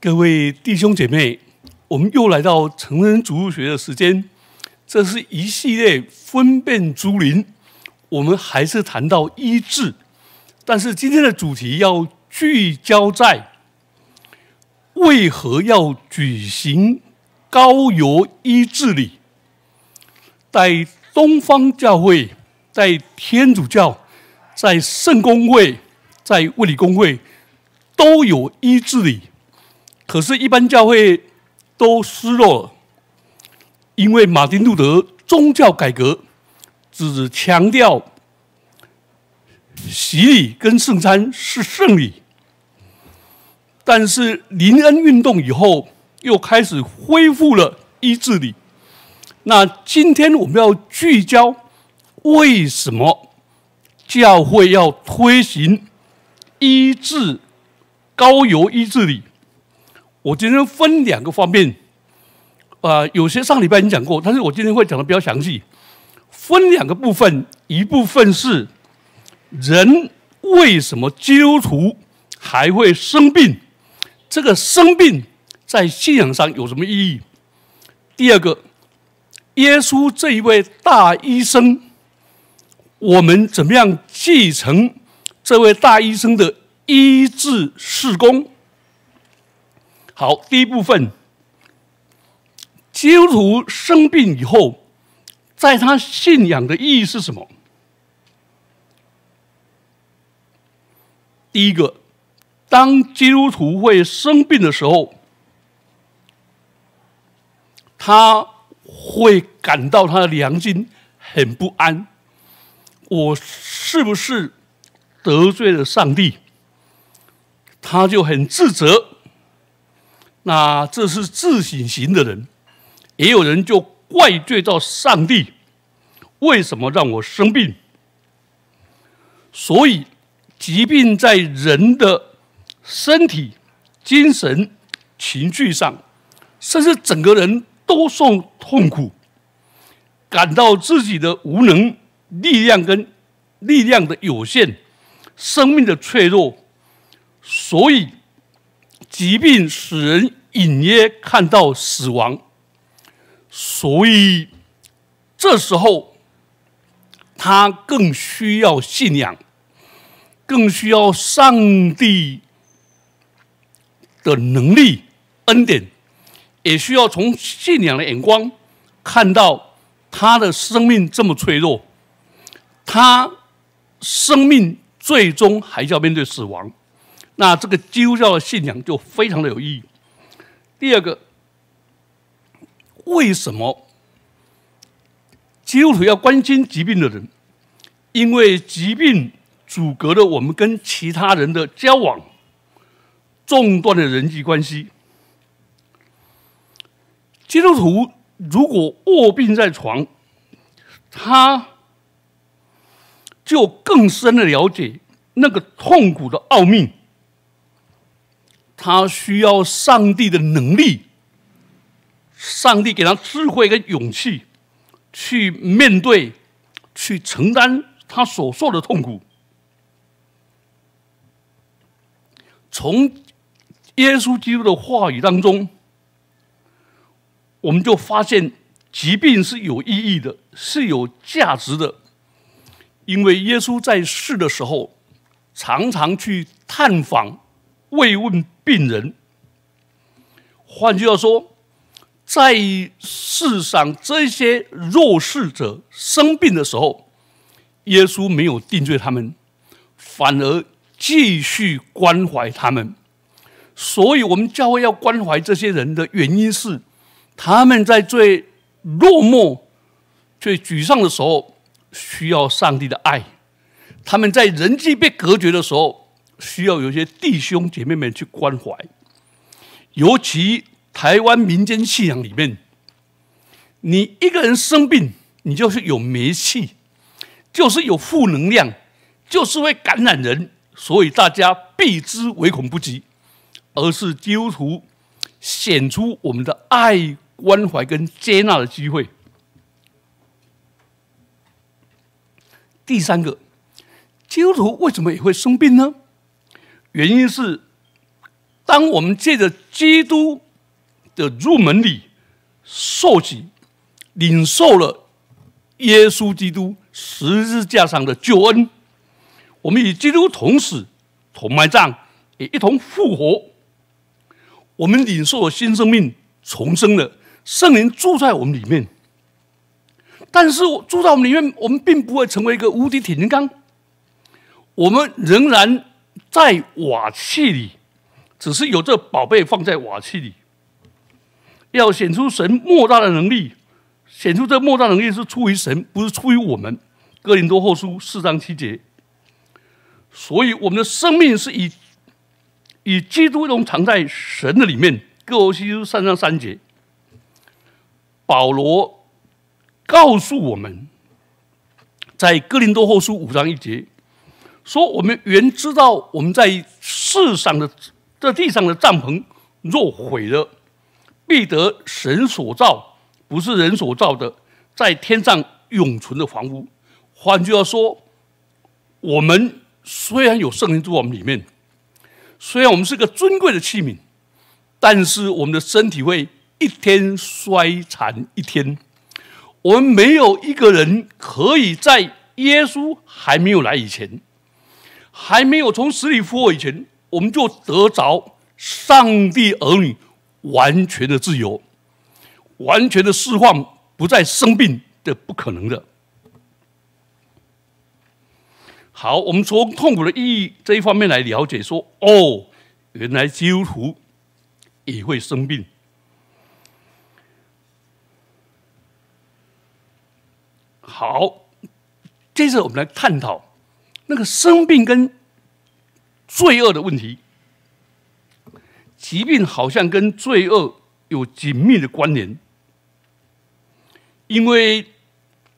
各位弟兄姐妹，我们又来到成人主日学的时间。这是一系列分辨诸灵，我们还是谈到医治，但是今天的主题要聚焦在为何要举行高油医治礼。在东方教会、在天主教、在圣公会、在卫理公会都有医治礼。可是，一般教会都失落了，因为马丁路德宗教改革只强调洗礼跟圣餐是圣礼，但是林恩运动以后又开始恢复了医治礼。那今天我们要聚焦为什么教会要推行医治高油医治礼？我今天分两个方面，啊，有些上礼拜已经讲过，但是我今天会讲的比较详细。分两个部分，一部分是人为什么基督徒还会生病，这个生病在信仰上有什么意义？第二个，耶稣这一位大医生，我们怎么样继承这位大医生的医治事工？好，第一部分，基督徒生病以后，在他信仰的意义是什么？第一个，当基督徒会生病的时候，他会感到他的良心很不安。我是不是得罪了上帝？他就很自责。那这是自省型的人，也有人就怪罪到上帝，为什么让我生病？所以疾病在人的身体、精神、情绪上，甚至整个人都受痛苦，感到自己的无能、力量跟力量的有限、生命的脆弱，所以疾病使人。隐约看到死亡，所以这时候他更需要信仰，更需要上帝的能力恩典，也需要从信仰的眼光看到他的生命这么脆弱，他生命最终还是要面对死亡，那这个基督教的信仰就非常的有意义。第二个，为什么基督徒要关心疾病的人？因为疾病阻隔了我们跟其他人的交往，中断了人际关系。基督徒如果卧病在床，他就更深的了解那个痛苦的奥秘。他需要上帝的能力，上帝给他智慧跟勇气，去面对、去承担他所受的痛苦。从耶稣基督的话语当中，我们就发现疾病是有意义的，是有价值的，因为耶稣在世的时候，常常去探访。慰问病人，换句话说，在世上这些弱势者生病的时候，耶稣没有定罪他们，反而继续关怀他们。所以，我们教会要关怀这些人的原因是，他们在最落寞、最沮丧的时候，需要上帝的爱；他们在人际被隔绝的时候。需要有些弟兄姐妹们去关怀，尤其台湾民间信仰里面，你一个人生病，你就是有霉气，就是有负能量，就是会感染人，所以大家避之唯恐不及，而是基督徒显出我们的爱、关怀跟接纳的机会。第三个，基督徒为什么也会生病呢？原因是当我们借着基督的入门礼受洗，领受了耶稣基督十字架上的救恩，我们与基督同死、同埋葬，也一同复活。我们领受了新生命，重生了，圣灵住在我们里面。但是住在我们里面，我们并不会成为一个无敌铁金刚，我们仍然在瓦器里，只是有这宝贝放在瓦器里，要显出神莫大的能力，显出这莫大能力是出于神，不是出于我们。哥林多后书四章七节，所以我们的生命是以以基督同藏在神的里面。哥罗西书三章三节，保罗。告诉我们，在哥林多后书五章一节说：“我们原知道，我们在世上的这地上的帐篷若毁了，必得神所造，不是人所造的，在天上永存的房屋。”换句话说，我们虽然有圣灵住我们里面，虽然我们是个尊贵的器皿，但是我们的身体会一天衰残一天。我们没有一个人可以在耶稣还没有来以前，还没有从死里复活以前，我们就得着上帝儿女完全的自由、完全的释放，不再生病的不可能的。好，我们从痛苦的意义这一方面来了解，说哦，原来基督徒也会生病。好，接着我们来探讨那个生病跟罪恶的问题。疾病好像跟罪恶有紧密的关联，因为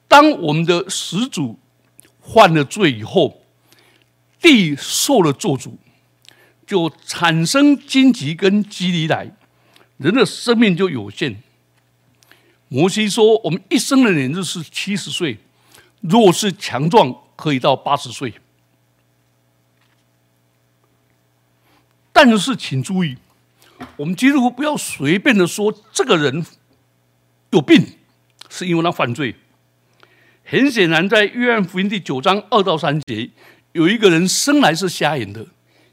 当我们的始祖犯了罪以后，地受了咒诅，就产生荆棘跟棘藜来，人的生命就有限。摩西说：“我们一生的年日是七十岁，若是强壮，可以到八十岁。但是，请注意，我们基督徒不要随便的说这个人有病，是因为他犯罪。很显然，在约翰福音第九章二到三节，有一个人生来是瞎眼的。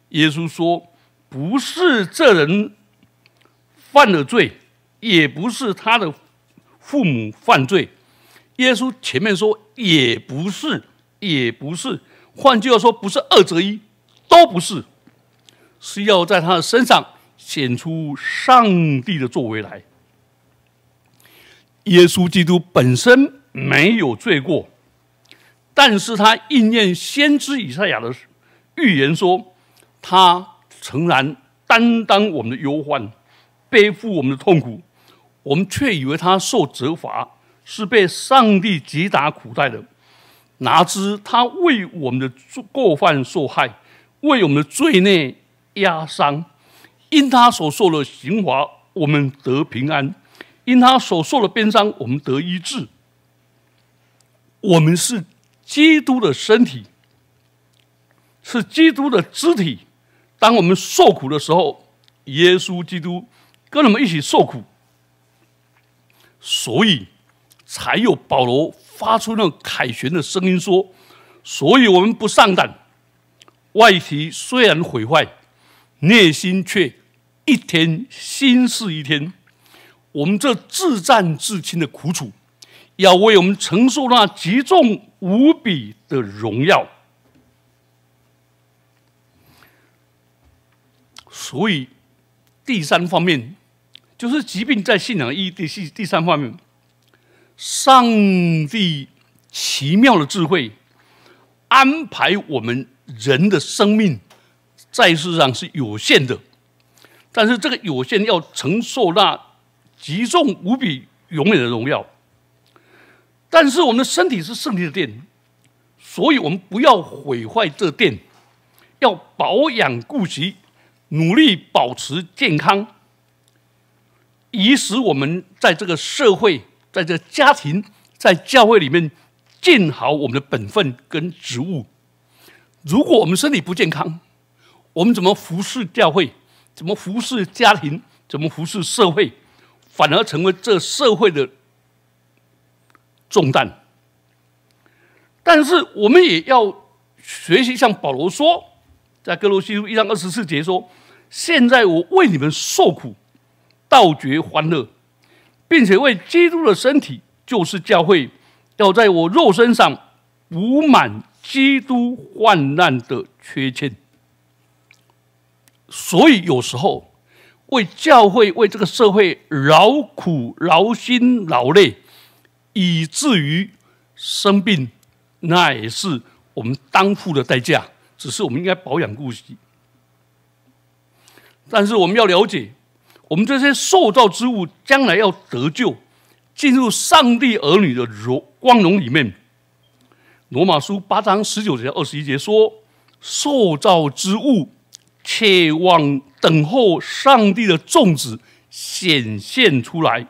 耶稣说，不是这人犯了罪，也不是他的。”父母犯罪，耶稣前面说也不是，也不是，换句话说，不是二择一，都不是，是要在他的身上显出上帝的作为来。耶稣基督本身没有罪过，但是他应验先知以赛亚的预言说，他诚然担当我们的忧患，背负我们的痛苦。我们却以为他受责罚是被上帝击打苦待的，哪知他为我们的过犯受害，为我们的罪孽压伤。因他所受的刑罚，我们得平安；因他所受的鞭伤，我们得医治。我们是基督的身体，是基督的肢体。当我们受苦的时候，耶稣基督跟我们一起受苦。所以，才有保罗发出那种凯旋的声音说：“所以我们不上胆，外体虽然毁坏，内心却一天心事一天。我们这自战自清的苦楚，要为我们承受那极重无比的荣耀。所以，第三方面。”就是疾病在信仰意义第四第三方面，上帝奇妙的智慧安排我们人的生命在世上是有限的，但是这个有限要承受那极重无比永远的荣耀。但是我们的身体是圣体的殿，所以我们不要毁坏这殿，要保养顾惜，努力保持健康。以使我们在这个社会、在这家庭、在教会里面尽好我们的本分跟职务。如果我们身体不健康，我们怎么服侍教会？怎么服侍家庭，怎么服侍社会，反而成为这社会的重担。但是我们也要学习，像保罗说，在哥罗西书一章二十四节说：“现在我为你们受苦，倒觉欢乐，并且为基督的身体，就是教会，要在我肉身上补满基督患难的缺欠。”所以有时候为教会、为这个社会劳苦、劳心、劳累，以至于生病。那也是我们当付的代价，只是我们应该保养顾惜。但是我们要了解，我们这些受造之物将来要得救，进入上帝儿女的荣光荣里面。罗马书八章十九节二十一节说：“受造之物，切望等候上帝的种子显现出来，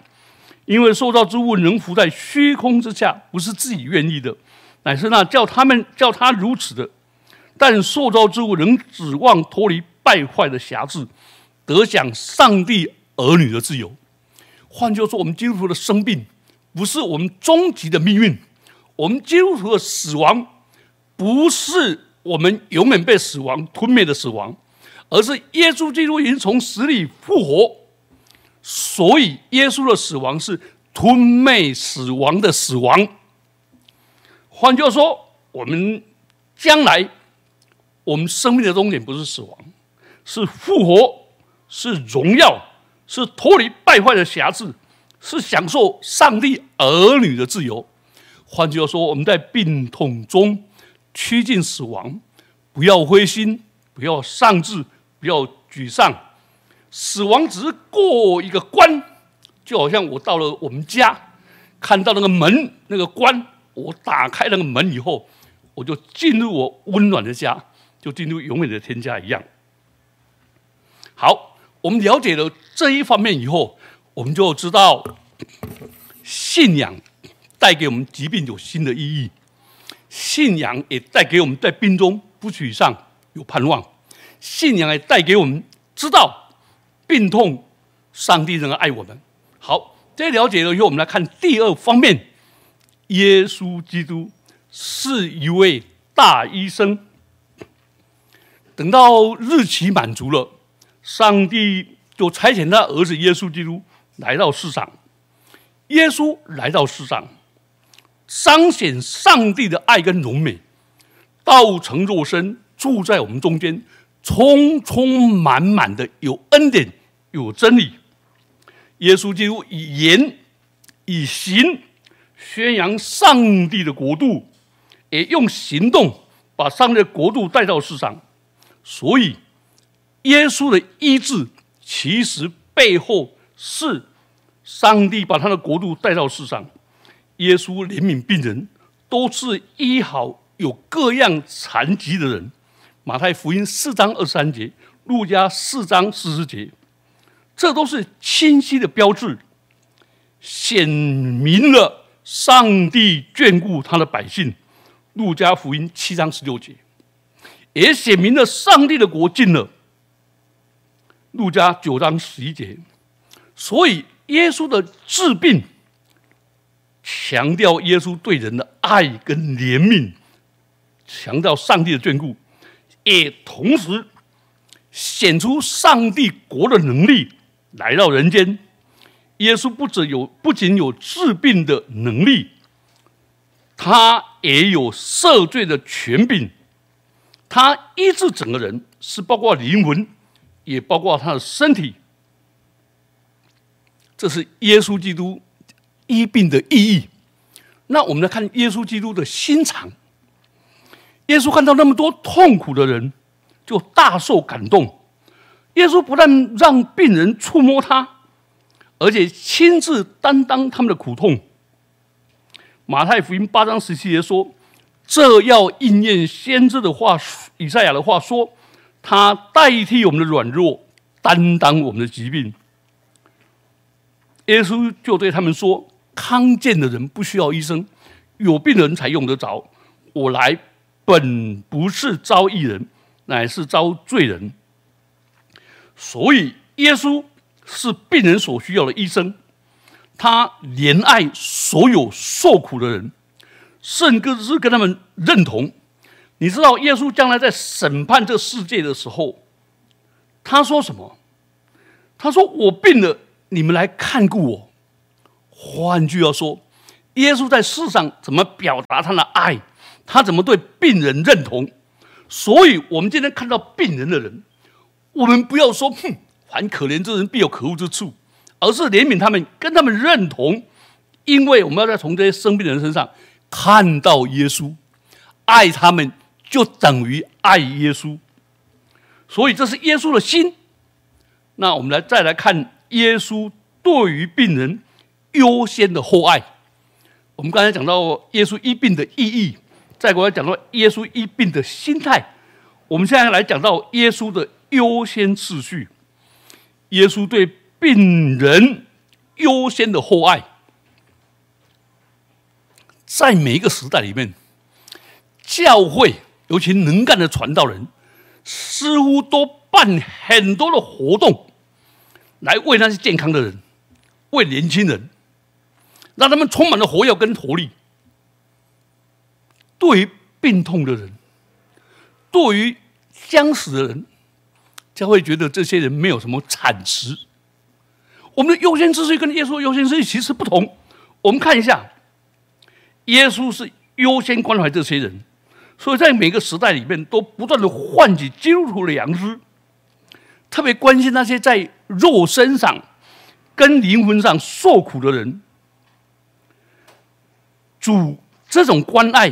因为受造之物能浮在虚空之下，不是自己愿意的。”乃是那叫他们叫他如此的，但受造之物仍指望脱离败坏的辖制，得享上帝儿女的自由。换句话说，我们基督徒的生病不是我们终极的命运，我们基督徒的死亡不是我们永远被死亡吞灭的死亡，而是耶稣基督已经从死里复活，所以耶稣的死亡是吞灭死亡的死亡。换句话说，我们将来我们生命的终点不是死亡，是复活，是荣耀，是脱离败坏的瑕疵，是享受上帝儿女的自由。换句话说，我们在病痛中趋近死亡，不要灰心，不要丧志，不要沮丧。死亡只是过一个关，就好像我到了我们家，看到那个门那个关。我打开那个门以后，我就进入我温暖的家，就进入永远的天家一样。好，我们了解了这一方面以后，我们就知道信仰带给我们疾病有新的意义，信仰也带给我们在病中不沮丧，有盼望。信仰也带给我们知道病痛，上帝仍然爱我们。好，这了解了以后，我们来看第二方面。耶稣基督是一位大医生。等到日期满足了，上帝就差遣他儿子耶稣基督来到世上。耶稣来到世上，彰显上帝的爱跟荣美，道成肉身住在我们中间，充充满满的有恩典，有真理。耶稣基督以言以行。宣扬上帝的国度，也用行动把上帝的国度带到世上。所以，耶稣的医治其实背后是上帝把他的国度带到世上。耶稣怜悯病人，都是医好有各样残疾的人。马太福音四章二十三节，路加四章四十节，这都是清晰的标志，显明了。上帝眷顾他的百姓，《路加福音》七章十六节，也写明了上帝的国进了，《路加九章十一节。所以，耶稣的治病强调耶稣对人的爱跟怜悯，强调上帝的眷顾，也同时显出上帝国的能力来到人间。耶稣不只有不仅有治病的能力，他也有赦罪的权柄。他医治整个人，是包括灵魂，也包括他的身体。这是耶稣基督医病的意义。那我们来看耶稣基督的心肠。耶稣看到那么多痛苦的人，就大受感动。耶稣不但让病人触摸他。而且亲自担当他们的苦痛。马太福音八章十七节说：“这要应验先知的话，以赛亚的话说，他代替我们的软弱，担当我们的疾病。”耶稣就对他们说：“康健的人不需要医生，有病人才用得着。我来本不是招义人，乃是招罪人。”所以耶稣是病人所需要的医生，他怜爱所有受苦的人，甚至是跟他们认同。你知道耶稣将来在审判这世界的时候，他说什么？他说：“我病了，你们来看顾我。”换句话说，耶稣在世上怎么表达他的爱？他怎么对病人认同？所以，我们今天看到病人的人，我们不要说“哼，凡可怜之人必有可恶之处”，而是怜悯他们，跟他们认同，因为我们要在从这些生病的人身上看到耶稣，爱他们。就等于爱耶稣，所以这是耶稣的心。那我们来再来看耶稣对于病人优先的厚爱。我们刚才讲到耶稣医病的意义，再过来讲到耶稣医病的心态。我们现在来讲到耶稣的优先次序。耶稣对病人优先的厚爱，在每一个时代里面，教会。尤其能干的传道人，似乎都办很多的活动，来为那些健康的人，为年轻人，让他们充满了活跃跟活力。对于病痛的人，对于将死的人，将会觉得这些人没有什么产值。我们的优先秩序跟耶稣优先秩序其实不同。我们看一下，耶稣是优先关怀这些人。所以在每个时代里面，都不断的唤起基督徒的良知，特别关心那些在肉身上跟灵魂上受苦的人。主这种关爱，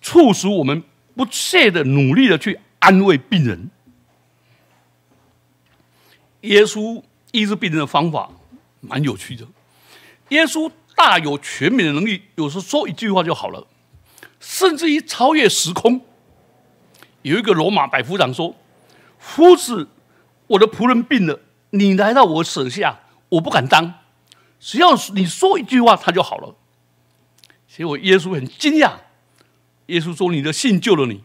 促使我们不懈的努力的去安慰病人。耶稣医治病人的方法蛮有趣的，耶稣大有全美的能力，有时说一句话就好了。甚至于超越时空，有一个罗马百夫长说：“夫子，我的仆人病了，你来到我舍下，我不敢当，只要你说一句话，他就好了。”结果耶稣很惊讶，耶稣说：“你的信救了你。”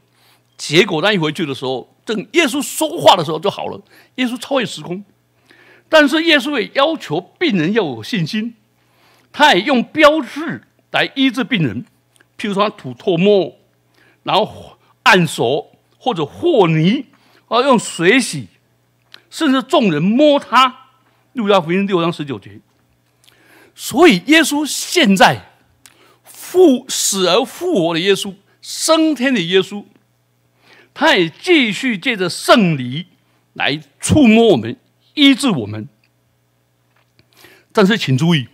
结果他一回去的时候，等耶稣说话的时候就好了。耶稣超越时空，但是耶稣也要求病人要有信心，他也用标志来医治病人。譬如说，吐唾沫，然后按手或者和泥，啊，用水洗，甚至众人摸他。路加福音六章十九节。所以，耶稣现在复死而复活的耶稣，升天的耶稣，他也继续借着圣礼来触摸我们，医治我们。但是，请注意，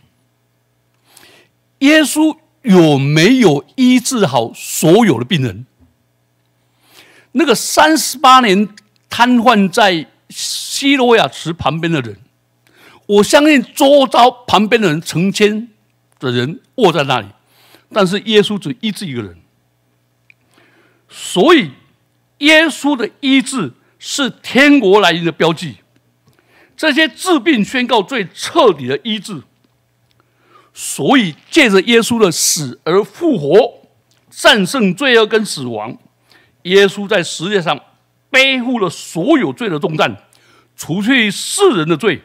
耶稣。有没有医治好所有的病人？那个三十八年瘫痪在西罗亚池旁边的人，我相信周遭旁边的人成千的人卧在那里，但是耶稣只医治一个人。所以，耶稣的医治是天国来临的标记。这些治病宣告最彻底的医治。所以，借着耶稣的死而复活，战胜罪恶跟死亡，耶稣在世界上背负了所有罪的重担，除去世人的罪，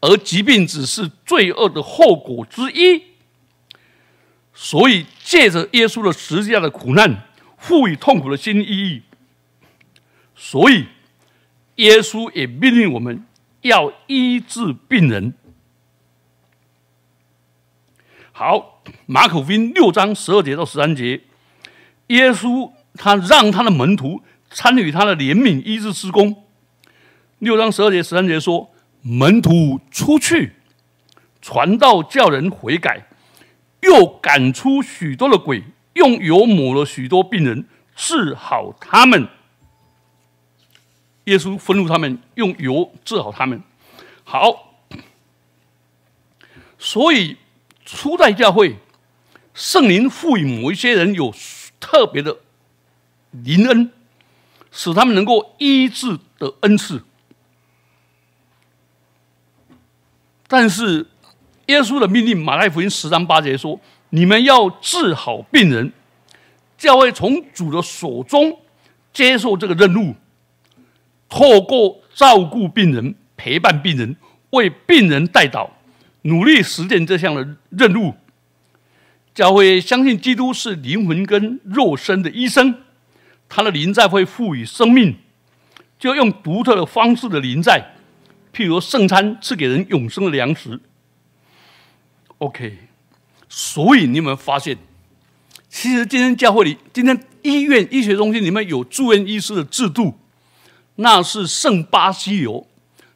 而疾病只是罪恶的后果之一。所以，借着耶稣的十字架的苦难，赋予痛苦的新意义。所以，耶稣也命令我们要医治病人。好，马可福音六章十二节到十三节，耶稣他让他的门徒参与他的怜悯医治施工。六章十二节十三节说，门徒出去传道，叫人悔改，又赶出许多的鬼，用油抹了许多病人，治好他们。耶稣吩咐他们用油治好他们。好，所以。初代教会，圣灵赋予某一些人有特别的灵恩，使他们能够医治的恩赐。但是耶稣的命令，马太福音十章八节说：“你们要治好病人。”教会从主的手中接受这个任务，透过照顾病人、陪伴病人、为病人代祷，努力实践这项的任务。教会相信基督是灵魂跟肉身的医生，他的灵在会赋予生命，就用独特的方式的灵在，譬如圣餐赐给人永生的粮食。OK，所以你有没有发现，其实今天教会里，今天医院医学中心里面有住院医师的制度，那是圣巴西流，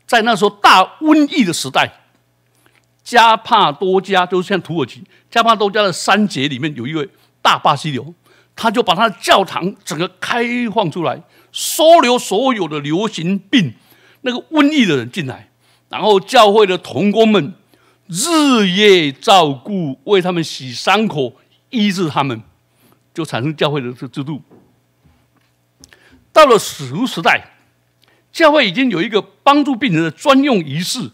在那时候大瘟疫的时代。加帕多加就是像土耳其，加帕多加的三杰里面有一位大巴西流，他就把他的教堂整个开放出来，收留所有的流行病、那个瘟疫的人进来，然后教会的童工们日夜照顾，为他们洗伤口、医治他们，就产生教会的这制度。到了史书时代，教会已经有一个帮助病人的专用仪式。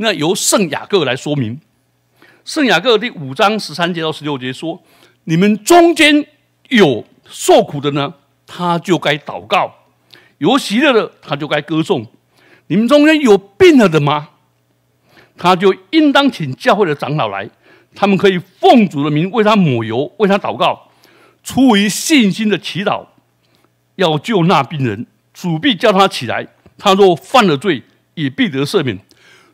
那由圣雅各来说明，圣雅各第五章十三节到十六节说：“你们中间有受苦的呢，他就该祷告；有喜乐的，他就该歌颂。你们中间有病了的吗？他就应当请教会的长老来，他们可以奉主的名为他抹油，为他祷告，出于信心的祈祷，要救那病人，主必叫他起来。他若犯了罪，也必得赦免。”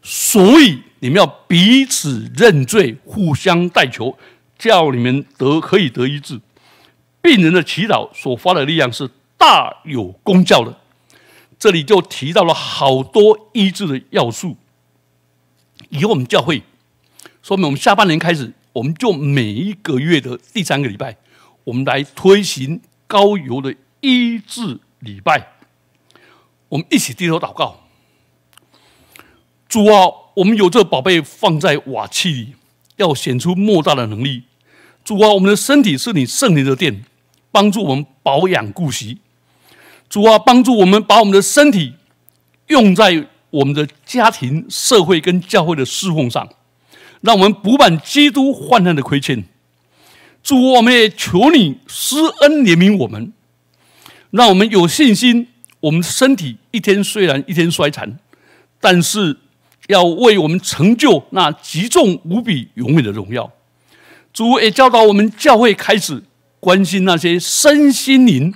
所以你们要彼此认罪，互相代求，叫你们得可以得医治。病人的祈祷所发的力量是大有功效的。这里就提到了好多医治的要素。以我们教会，说明我们下半年开始，我们就每一个月的第三个礼拜，我们来推行高油的医治礼拜。我们一起低头祷告。主啊，我们有这宝贝放在瓦器里，要显出莫大的能力。主啊，我们的身体是你圣灵的殿，帮助我们保养顾惜。主啊，帮助我们把我们的身体用在我们的家庭、社会跟教会的侍奉上，让我们补满基督患难的亏欠。主啊，我们也求你施恩怜悯我们，让我们有信心。我们身体一天虽然一天衰残，但是。要为我们成就那极重无比、永远的荣耀。主也教导我们教会开始关心那些身心灵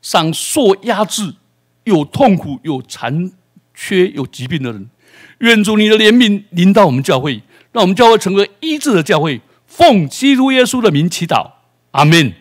上受压制、有痛苦、有残缺、有疾病的人。愿主你的怜悯临到我们教会，让我们教会成为医治的教会。奉基督耶稣的名祈祷，阿门。